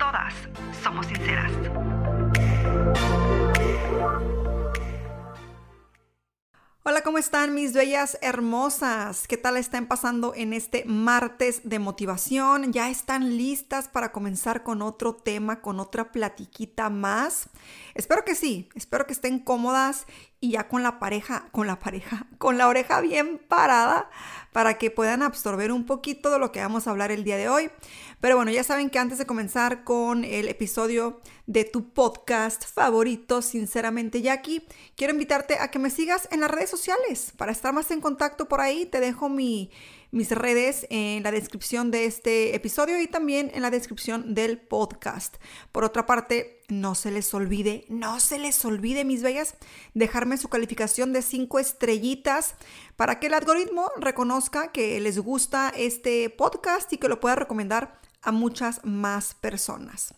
todas somos sinceras. Hola, ¿cómo están mis bellas hermosas? ¿Qué tal están pasando en este martes de motivación? ¿Ya están listas para comenzar con otro tema, con otra platiquita más? Espero que sí, espero que estén cómodas y ya con la pareja, con la pareja, con la oreja bien parada para que puedan absorber un poquito de lo que vamos a hablar el día de hoy. Pero bueno, ya saben que antes de comenzar con el episodio de tu podcast favorito, sinceramente Jackie, quiero invitarte a que me sigas en las redes sociales para estar más en contacto por ahí. Te dejo mi mis redes en la descripción de este episodio y también en la descripción del podcast. Por otra parte, no se les olvide, no se les olvide, mis bellas, dejarme su calificación de 5 estrellitas para que el algoritmo reconozca que les gusta este podcast y que lo pueda recomendar a muchas más personas.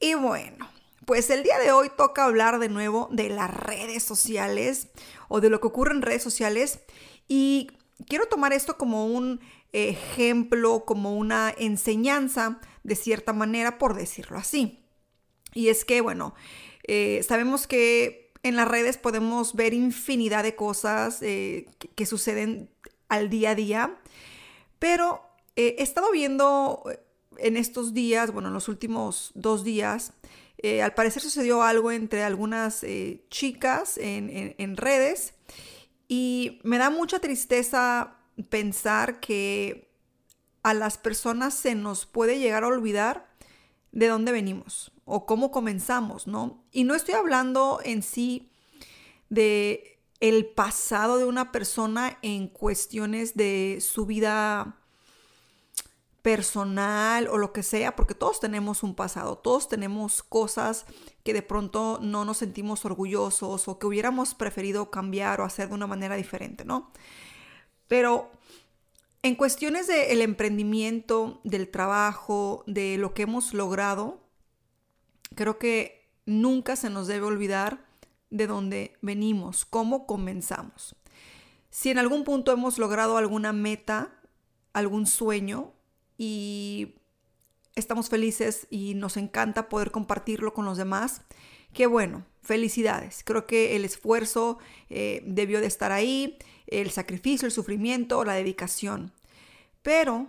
Y bueno, pues el día de hoy toca hablar de nuevo de las redes sociales o de lo que ocurre en redes sociales y quiero tomar esto como un ejemplo, como una enseñanza, de cierta manera, por decirlo así. Y es que, bueno, eh, sabemos que en las redes podemos ver infinidad de cosas eh, que, suceden al día a día, pero eh, he estado viendo en estos días, bueno, en los últimos dos días, al parecer sucedió algo entre algunas chicas en redes y me da mucha tristeza pensar que a las personas se nos puede llegar a olvidar de dónde venimos o cómo comenzamos, ¿no? Y no estoy hablando en sí de el pasado de una persona en cuestiones de su vida personal o lo que sea, porque todos tenemos un pasado, todos tenemos cosas que de pronto no nos sentimos orgullosos o que hubiéramos preferido cambiar o hacer de una manera diferente, ¿no? Pero en cuestiones del emprendimiento, del trabajo, de lo que hemos logrado, creo que nunca se nos debe olvidar de dónde venimos, cómo comenzamos. Si en algún punto hemos logrado alguna meta, algún sueño, y estamos felices y nos encanta poder compartirlo con los demás. Qué bueno, felicidades. Creo que el esfuerzo eh, debió de estar ahí, el sacrificio, el sufrimiento, la dedicación. Pero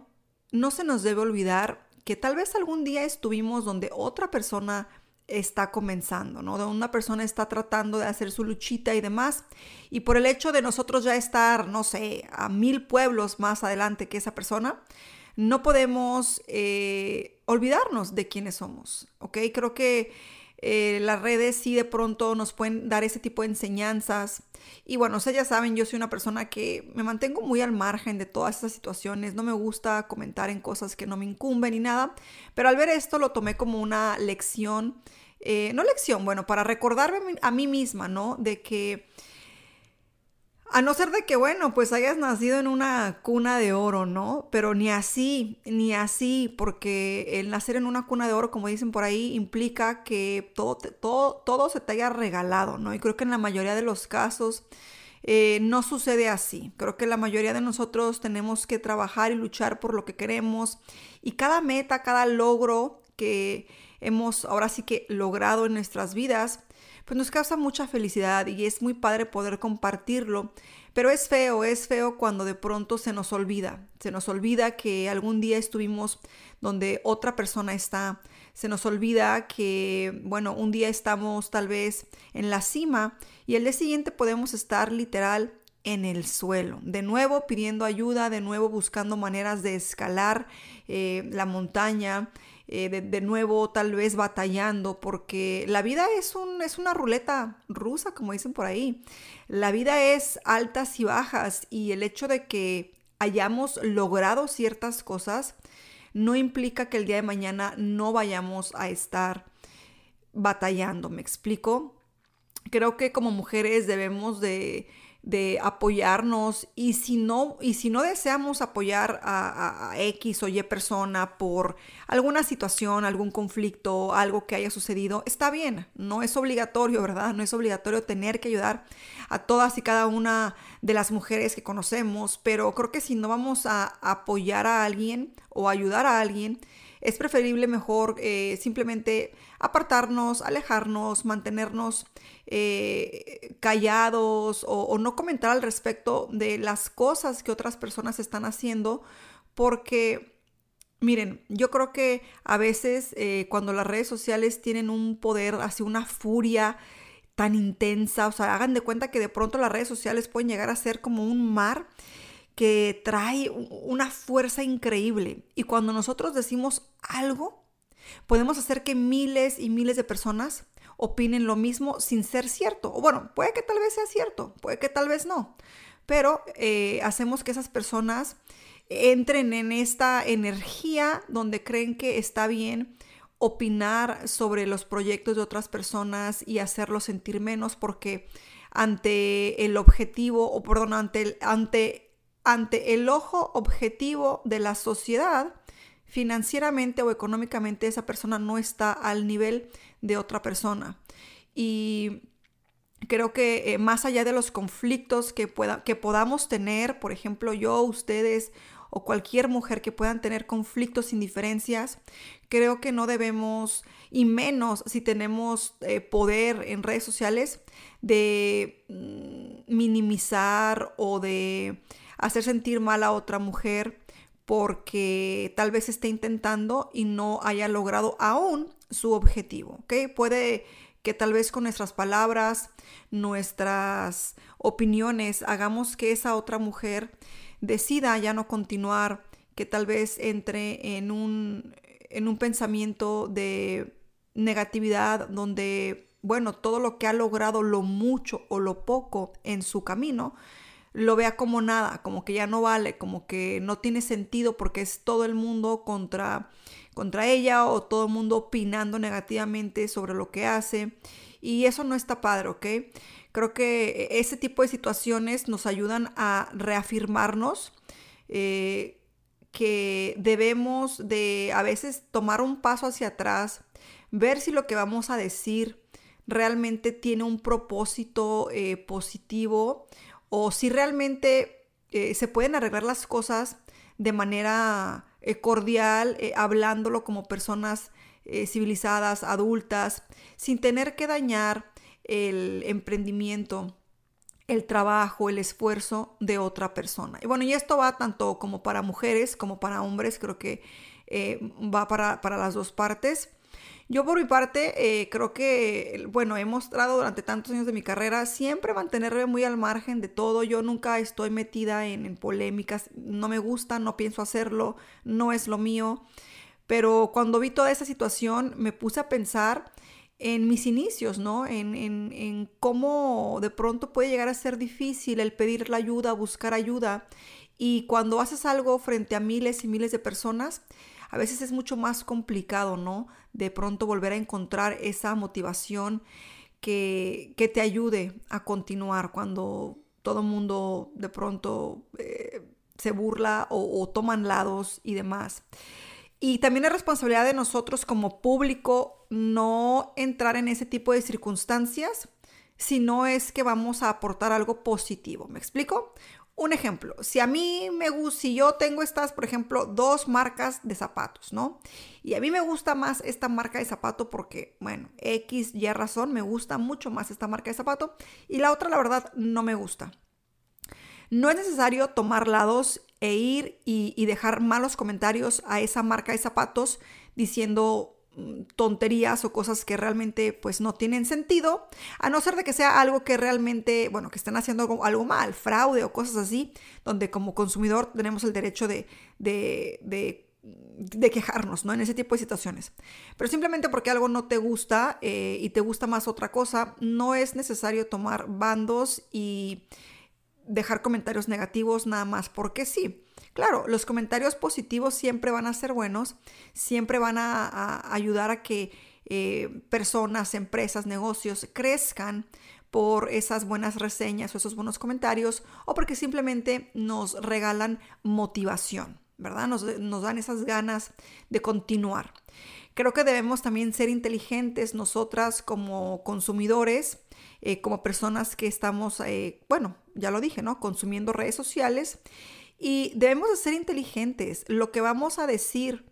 no se nos debe olvidar que tal vez algún día estuvimos donde otra persona está comenzando, ¿no? Donde una persona está tratando de hacer su luchita y demás. Y por el hecho de nosotros ya estar, no sé, a mil pueblos más adelante que esa persona, no podemos eh, olvidarnos de quiénes somos, ¿ok? Creo que eh, las redes sí de pronto nos pueden dar ese tipo de enseñanzas. Y bueno, ustedes ya saben, yo soy una persona que me mantengo muy al margen de todas estas situaciones. No me gusta comentar en cosas que no me incumben ni nada. Pero al ver esto lo tomé como una lección. Eh, no lección, bueno, para recordarme a mí misma, ¿no? De que a no ser de que, bueno, pues hayas nacido en una cuna de oro, ¿no? Pero ni así, ni así, porque el nacer en una cuna de oro, como dicen por ahí, implica que todo, todo, todo se te haya regalado, ¿no? Y creo que en la mayoría de los casos eh, no sucede así. Creo que la mayoría de nosotros tenemos que trabajar y luchar por lo que queremos. Y cada meta, cada logro que hemos ahora sí que logrado en nuestras vidas, pues nos causa mucha felicidad y es muy padre poder compartirlo. Pero es feo, es feo cuando de pronto se nos olvida, se nos olvida que algún día estuvimos donde otra persona está, se nos olvida que, bueno, un día estamos tal vez en la cima y el día siguiente podemos estar literal en el suelo, de nuevo pidiendo ayuda, de nuevo buscando maneras de escalar eh, la montaña, eh, de, nuevo tal vez batallando, porque la vida es, un, es una ruleta rusa, como dicen por ahí. La vida es altas y bajas y el hecho de que hayamos logrado ciertas cosas no implica que el día de mañana no vayamos a estar batallando, ¿me explico? Creo que como mujeres debemos de de apoyarnos y si no, y si no deseamos apoyar a, X o Y persona por alguna situación, algún conflicto, algo que haya sucedido, está bien, no es obligatorio, ¿verdad? No es obligatorio tener que ayudar a todas y cada una de las mujeres que conocemos, pero creo que si no vamos a apoyar a alguien o ayudar a alguien, es preferible mejor eh, simplemente apartarnos, alejarnos, mantenernos eh, callados o, no comentar al respecto de las cosas que otras personas están haciendo porque Miren, yo creo que a veces eh, cuando las redes sociales tienen un poder, así una furia tan intensa, o sea, hagan de cuenta que de pronto las redes sociales pueden llegar a ser como un mar que trae una fuerza increíble. Y cuando nosotros decimos algo, podemos hacer que miles y miles de personas opinen lo mismo sin ser cierto. O bueno, puede que tal vez sea cierto, puede que tal vez no. Pero eh, hacemos que esas personas entren en esta energía donde creen que está bien opinar sobre los proyectos de otras personas y hacerlos sentir menos porque ante el objetivo, o perdón, ante el, ante ante el ojo objetivo de la sociedad, financieramente o económicamente esa persona no está al nivel de otra persona. Y creo que eh, más allá de los conflictos que, pueda, que podamos tener, por ejemplo, yo, ustedes o cualquier mujer que puedan tener conflictos sin diferencias, creo que no debemos, y menos si tenemos eh, poder en redes sociales, de mm, minimizar o de hacer sentir mal a otra mujer porque tal vez esté intentando y no haya logrado aún su objetivo. Puede que tal vez con nuestras palabras, nuestras opiniones, hagamos que esa otra mujer decida ya no continuar, que tal vez entre en un, en un pensamiento de negatividad donde, bueno, todo lo que ha logrado, lo mucho o lo poco en su camino, lo vea como nada, como que ya no vale, como que no tiene sentido porque es todo el mundo contra, contra ella o todo el mundo opinando negativamente sobre lo que hace. Y eso no está padre, ¿ok? Creo que ese tipo de situaciones nos ayudan a reafirmarnos eh, que debemos de a veces tomar un paso hacia atrás, ver si lo que vamos a decir realmente tiene un propósito eh, positivo o si realmente eh, se pueden arreglar las cosas de manera eh, cordial, eh, hablándolo como personas civilizadas, adultas, sin tener que dañar el emprendimiento, el trabajo, el esfuerzo de otra persona. Y bueno, y esto va tanto como para mujeres como para hombres, creo que va para, para las dos partes. Yo por mi parte eh, creo que, bueno, he mostrado durante tantos años de mi carrera siempre mantenerme muy al margen de todo. Yo nunca estoy metida en, polémicas, no me gusta, no pienso hacerlo, no es lo mío. Pero cuando vi toda esa situación me puse a pensar en mis inicios, ¿no? En, en, en, cómo de pronto puede llegar a ser difícil el pedir la ayuda, buscar ayuda. Y cuando haces algo frente a miles y miles de personas, a veces es mucho más complicado, ¿no? De pronto volver a encontrar esa motivación que, te ayude a continuar cuando todo el mundo de pronto eh, se burla o, o toman lados y demás. Y también es responsabilidad de nosotros como público no entrar en ese tipo de circunstancias si no es que vamos a aportar algo positivo. ¿Me explico? Un ejemplo, si a mí me gusta, si yo tengo estas, por ejemplo, dos marcas de zapatos, ¿no? Y a mí me gusta más esta marca de zapato porque, bueno, X, Y razón, me gusta mucho más esta marca de zapato y la otra, la verdad, no me gusta. No es necesario tomar lados e ir y, y dejar malos comentarios a esa marca de zapatos diciendo tonterías o cosas que realmente pues no tienen sentido, a no ser de que sea algo que realmente, bueno, que estén haciendo algo, mal, fraude o cosas así, donde como consumidor tenemos el derecho de, de, de, quejarnos, ¿no? En ese tipo de situaciones. Pero simplemente porque algo no te gusta eh, y te gusta más otra cosa, no es necesario tomar bandos y dejar comentarios negativos nada más porque sí. Claro, los comentarios positivos siempre van a ser buenos, siempre van a, ayudar a que eh, personas, empresas, negocios crezcan por esas buenas reseñas o esos buenos comentarios o porque simplemente nos regalan motivación, ¿verdad? Nos, dan esas ganas de continuar. Creo que debemos también ser inteligentes nosotras como consumidores, eh, como personas que estamos, eh, bueno, ya lo dije, ¿no? Consumiendo redes sociales y debemos de ser inteligentes. Lo que vamos a decir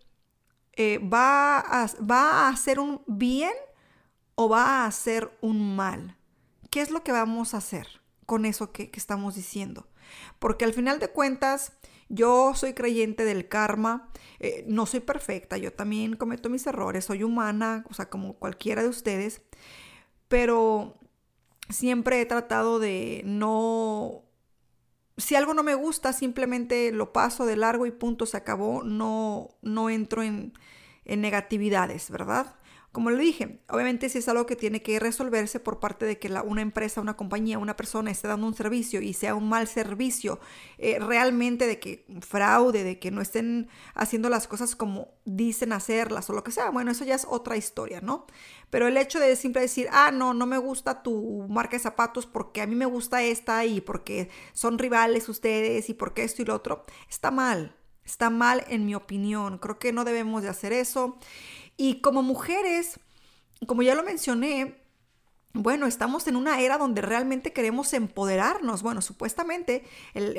eh, va, a, va a hacer un bien o va a hacer un mal. ¿Qué es lo que vamos a hacer con eso que, estamos diciendo? Porque al final de cuentas, yo soy creyente del karma, eh, no soy perfecta, yo también cometo mis errores, soy humana, o sea, como cualquiera de ustedes, pero siempre he tratado de no si algo no me gusta, simplemente lo paso de largo y punto, se acabó, no, no entro en, en negatividades, ¿verdad? Como le dije, obviamente si es algo que tiene que resolverse por parte de que la, una empresa, una compañía, una persona esté dando un servicio y sea un mal servicio, eh, realmente de que fraude, de que no estén haciendo las cosas como dicen hacerlas o lo que sea, bueno, eso ya es otra historia, ¿no? Pero el hecho de siempre decir, ah, no, no me gusta tu marca de zapatos porque a mí me gusta esta y porque son rivales ustedes y porque esto y lo otro, está mal, está mal en mi opinión. Creo que no debemos de hacer eso. Y como mujeres, como ya lo mencioné, bueno, estamos en una era donde realmente queremos empoderarnos. Bueno, supuestamente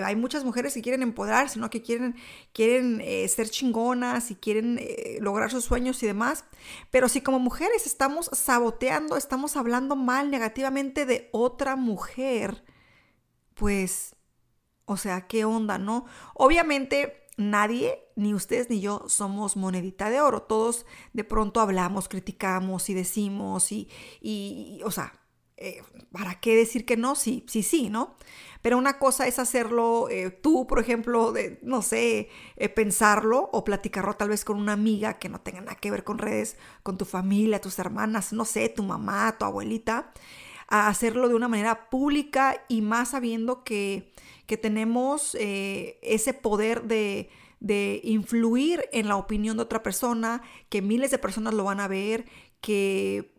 hay muchas mujeres que quieren empoderarse, ¿no? Que quieren, quieren eh, ser chingonas y quieren eh, lograr sus sueños y demás. Pero si como mujeres estamos saboteando, estamos hablando mal negativamente de otra mujer, pues, o sea, ¿qué onda, no? Obviamente nadie, ni ustedes ni yo, somos monedita de oro. Todos de pronto hablamos, criticamos y decimos y, y o sea, eh, ¿para qué decir que no? Sí, sí, sí, ¿no? Pero una cosa es hacerlo eh, tú, por ejemplo, de, no sé, eh, pensarlo o platicarlo tal vez con una amiga que no tenga nada que ver con redes, con tu familia, tus hermanas, no sé, tu mamá, tu abuelita, a hacerlo de una manera pública y más sabiendo que que tenemos eh, ese poder de, de influir en la opinión de otra persona, que miles de personas lo van a ver, que,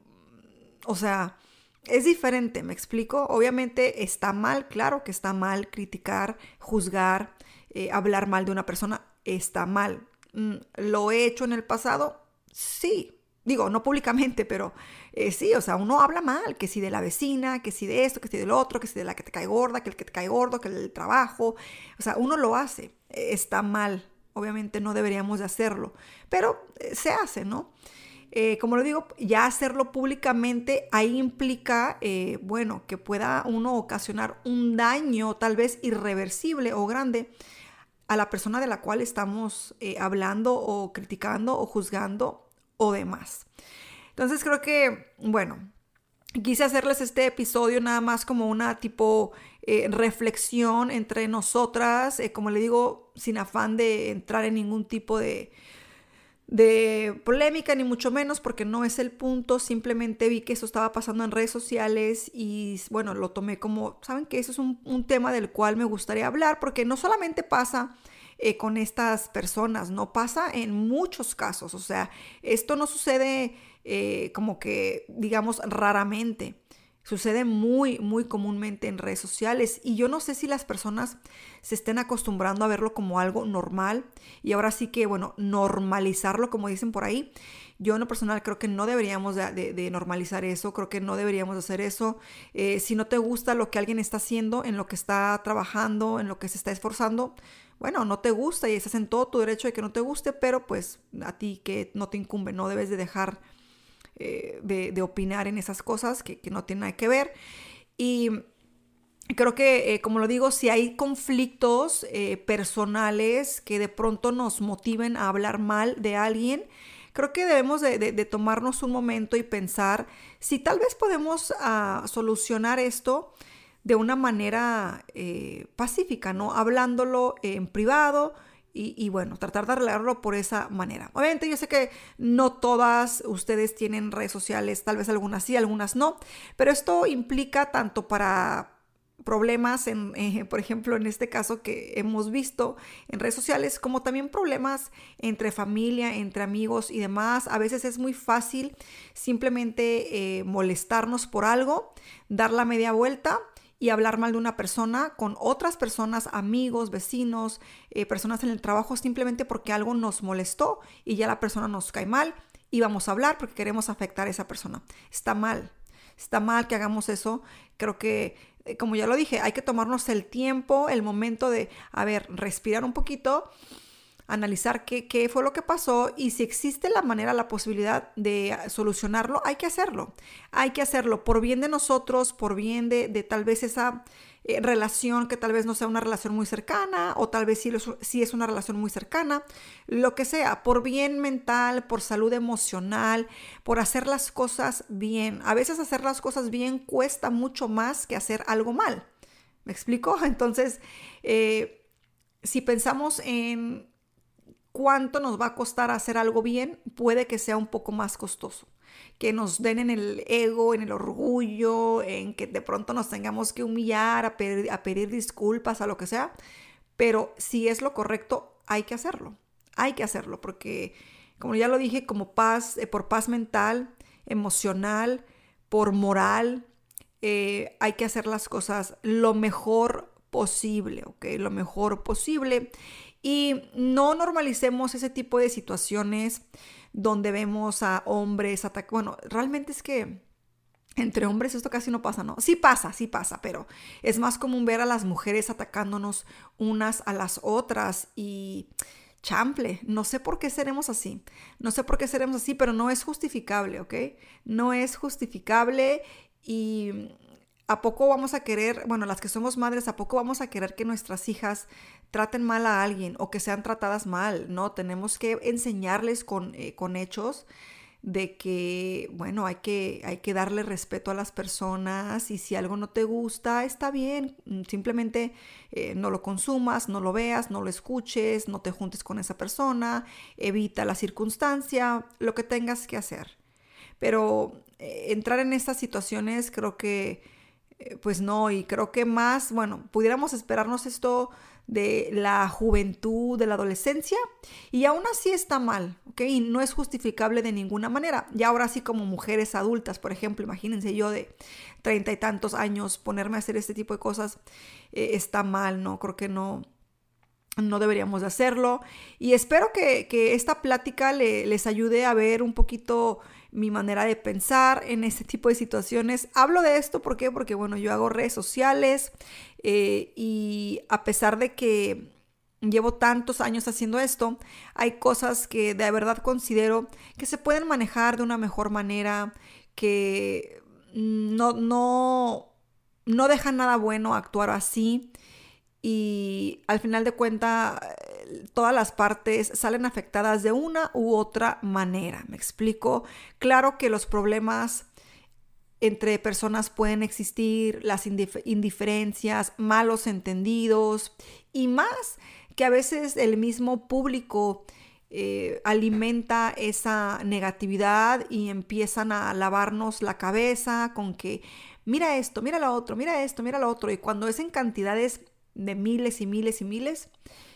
o sea, es diferente, me explico. Obviamente está mal, claro que está mal criticar, juzgar, eh, hablar mal de una persona, está mal. Mm, ¿Lo he hecho en el pasado? Sí, Digo, no públicamente, pero eh, sí, o sea, uno habla mal, que si de la vecina, que si de esto, que si del otro, que si de la que te cae gorda, que el que te cae gordo, que el del trabajo. O sea, uno lo hace, está mal. Obviamente no deberíamos de hacerlo, pero eh, se hace, ¿no? Eh, como lo digo, ya hacerlo públicamente ahí implica, bueno, que pueda uno ocasionar un daño tal vez irreversible o grande a la persona de la cual estamos hablando o criticando o juzgando o demás. Entonces creo que, bueno, quise hacerles este episodio nada más como una tipo eh, reflexión entre nosotras, eh, como le digo, sin afán de entrar en ningún tipo de, de polémica, ni mucho menos, porque no es el punto. Simplemente vi que eso estaba pasando en redes sociales y bueno, lo tomé como, ¿saben que Eso es un, un tema del cual me gustaría hablar, porque no solamente pasa eh, con estas personas, no pasa en muchos casos, o sea, esto no sucede eh, como que, digamos, raramente. Sucede muy, muy comúnmente en redes sociales y yo no sé si las personas se estén acostumbrando a verlo como algo normal y ahora sí que, bueno, normalizarlo, como dicen por ahí. Yo en lo personal creo que no deberíamos de, normalizar eso, creo que no deberíamos hacer eso. Eh, si no te gusta lo que alguien está haciendo, en lo que está trabajando, en lo que se está esforzando, bueno, no te gusta y estás en todo tu derecho de que no te guste, pero pues a ti que no te incumbe, no debes de dejar eh, de, opinar en esas cosas que, no tienen nada que ver. Y creo que, eh, como lo digo, si hay conflictos eh, personales que de pronto nos motiven a hablar mal de alguien, creo que debemos de, tomarnos un momento y pensar si tal vez podemos ah, solucionar esto de una manera eh, pacífica, ¿no? Hablándolo en privado y, bueno, tratar de arreglarlo por esa manera. Obviamente yo sé que no todas ustedes tienen redes sociales, tal vez algunas sí, algunas no, pero esto implica tanto para problemas, en, eh, por ejemplo, en este caso que hemos visto en redes sociales, como también problemas entre familia, entre amigos y demás. A veces es muy fácil simplemente eh, molestarnos por algo, dar la media vuelta y hablar mal de una persona con otras personas, amigos, vecinos, eh, personas en el trabajo, simplemente porque algo nos molestó y ya la persona nos cae mal y vamos a hablar porque queremos afectar a esa persona. Está mal, está mal que hagamos eso. Creo que, eh, como ya lo dije, hay que tomarnos el tiempo, el momento de, a ver, respirar un poquito analizar qué, qué, fue lo que pasó y si existe la manera, la posibilidad de solucionarlo, hay que hacerlo. Hay que hacerlo por bien de nosotros, por bien de, de tal vez esa eh, relación que tal vez no sea una relación muy cercana o tal vez sí, es una relación muy cercana, lo que sea, por bien mental, por salud emocional, por hacer las cosas bien. A veces hacer las cosas bien cuesta mucho más que hacer algo mal. ¿Me explico? Entonces, eh, si pensamos en cuánto nos va a costar hacer algo bien, puede que sea un poco más costoso. Que nos den en el ego, en el orgullo, en que de pronto nos tengamos que humillar, a pedir, disculpas, a lo que sea. Pero si es lo correcto, hay que hacerlo. Hay que hacerlo porque, como ya lo dije, como paz, eh, por paz mental, emocional, por moral, eh, hay que hacer las cosas lo mejor posible, ¿ok? Lo mejor posible. Y no normalicemos ese tipo de situaciones donde vemos a hombres atacar. Bueno, realmente es que entre hombres esto casi no pasa, ¿no? Sí pasa, sí pasa, pero es más común ver a las mujeres atacándonos unas a las otras y chample, no sé por qué seremos así, no sé por qué seremos así, pero no es justificable, ¿ok? No es justificable y ¿A poco vamos a querer, bueno, las que somos madres, ¿a poco vamos a querer que nuestras hijas traten mal a alguien o que sean tratadas mal? No, tenemos que enseñarles con, eh, con hechos de que, bueno, hay que, hay que darle respeto a las personas y si algo no te gusta, está bien, mm, simplemente eh, no lo consumas, no lo veas, no lo escuches, no te juntes con esa persona, evita la circunstancia, lo que tengas que hacer. Pero eh, entrar en estas situaciones creo que pues no, y creo que más, bueno, pudiéramos esperarnos esto de la juventud, de la adolescencia, y aún así está mal, ¿ok? Y no es justificable de ninguna manera. Y ahora sí como mujeres adultas, por ejemplo, imagínense yo de treinta y tantos años ponerme a hacer este tipo de cosas, eh, está mal, ¿no? Creo que no, no deberíamos de hacerlo. Y espero que, esta plática les ayude a ver un poquito mi manera de pensar en este tipo de situaciones. Hablo de esto ¿por qué? porque, bueno, yo hago redes sociales eh, y a pesar de que llevo tantos años haciendo esto, hay cosas que de verdad considero que se pueden manejar de una mejor manera, que no, no, no dejan nada bueno actuar así y al final de cuentas todas las partes salen afectadas de una u otra manera. ¿Me explico? Claro que los problemas entre personas pueden existir, las indiferencias, malos entendidos y más que a veces el mismo público eh, alimenta esa negatividad y empiezan a lavarnos la cabeza con que mira esto, mira lo otro, mira esto, mira lo otro y cuando es en cantidades de miles y miles y miles,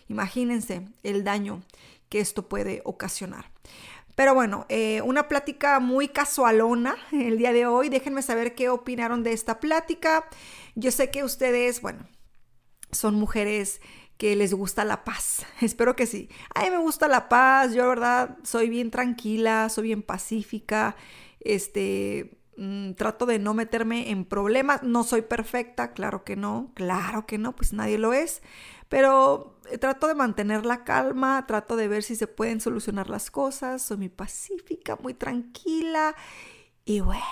imagínense el daño que esto puede ocasionar. Pero bueno, eh, una plática muy casualona el día de hoy. Déjenme saber qué opinaron de esta plática. Yo sé que ustedes, bueno, son mujeres que les gusta la paz. Espero que sí. A mí me gusta la paz. Yo, la verdad, soy bien tranquila, soy bien pacífica. Este, Mm, trato de no meterme en problemas. No soy perfecta, claro que no, claro que no, pues nadie lo es. Pero eh, trato de mantener la calma, trato de ver si se pueden solucionar las cosas. Soy muy pacífica, muy tranquila. Y bueno,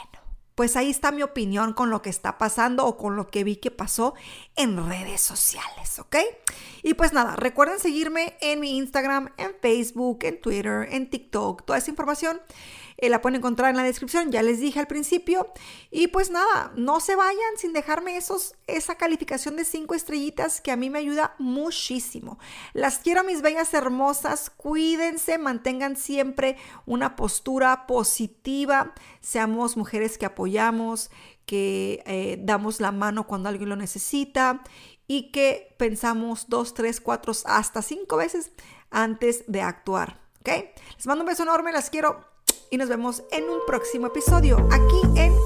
pues ahí está mi opinión con lo que está pasando o con lo que vi que pasó en redes sociales, ¿ok? Y pues nada, recuerden seguirme en mi Instagram, en Facebook, en Twitter, en TikTok, toda esa información. Eh, la pueden encontrar en la descripción, ya les dije al principio. Y pues nada, no se vayan sin dejarme esos, esa calificación de cinco estrellitas que a mí me ayuda muchísimo. Las quiero, mis bellas hermosas. Cuídense, mantengan siempre una postura positiva. Seamos mujeres que apoyamos, que eh, damos la mano cuando alguien lo necesita y que pensamos dos, tres, cuatro, hasta cinco veces antes de actuar. ¿Ok? Les mando un beso enorme, las quiero y nos vemos en un próximo episodio aquí en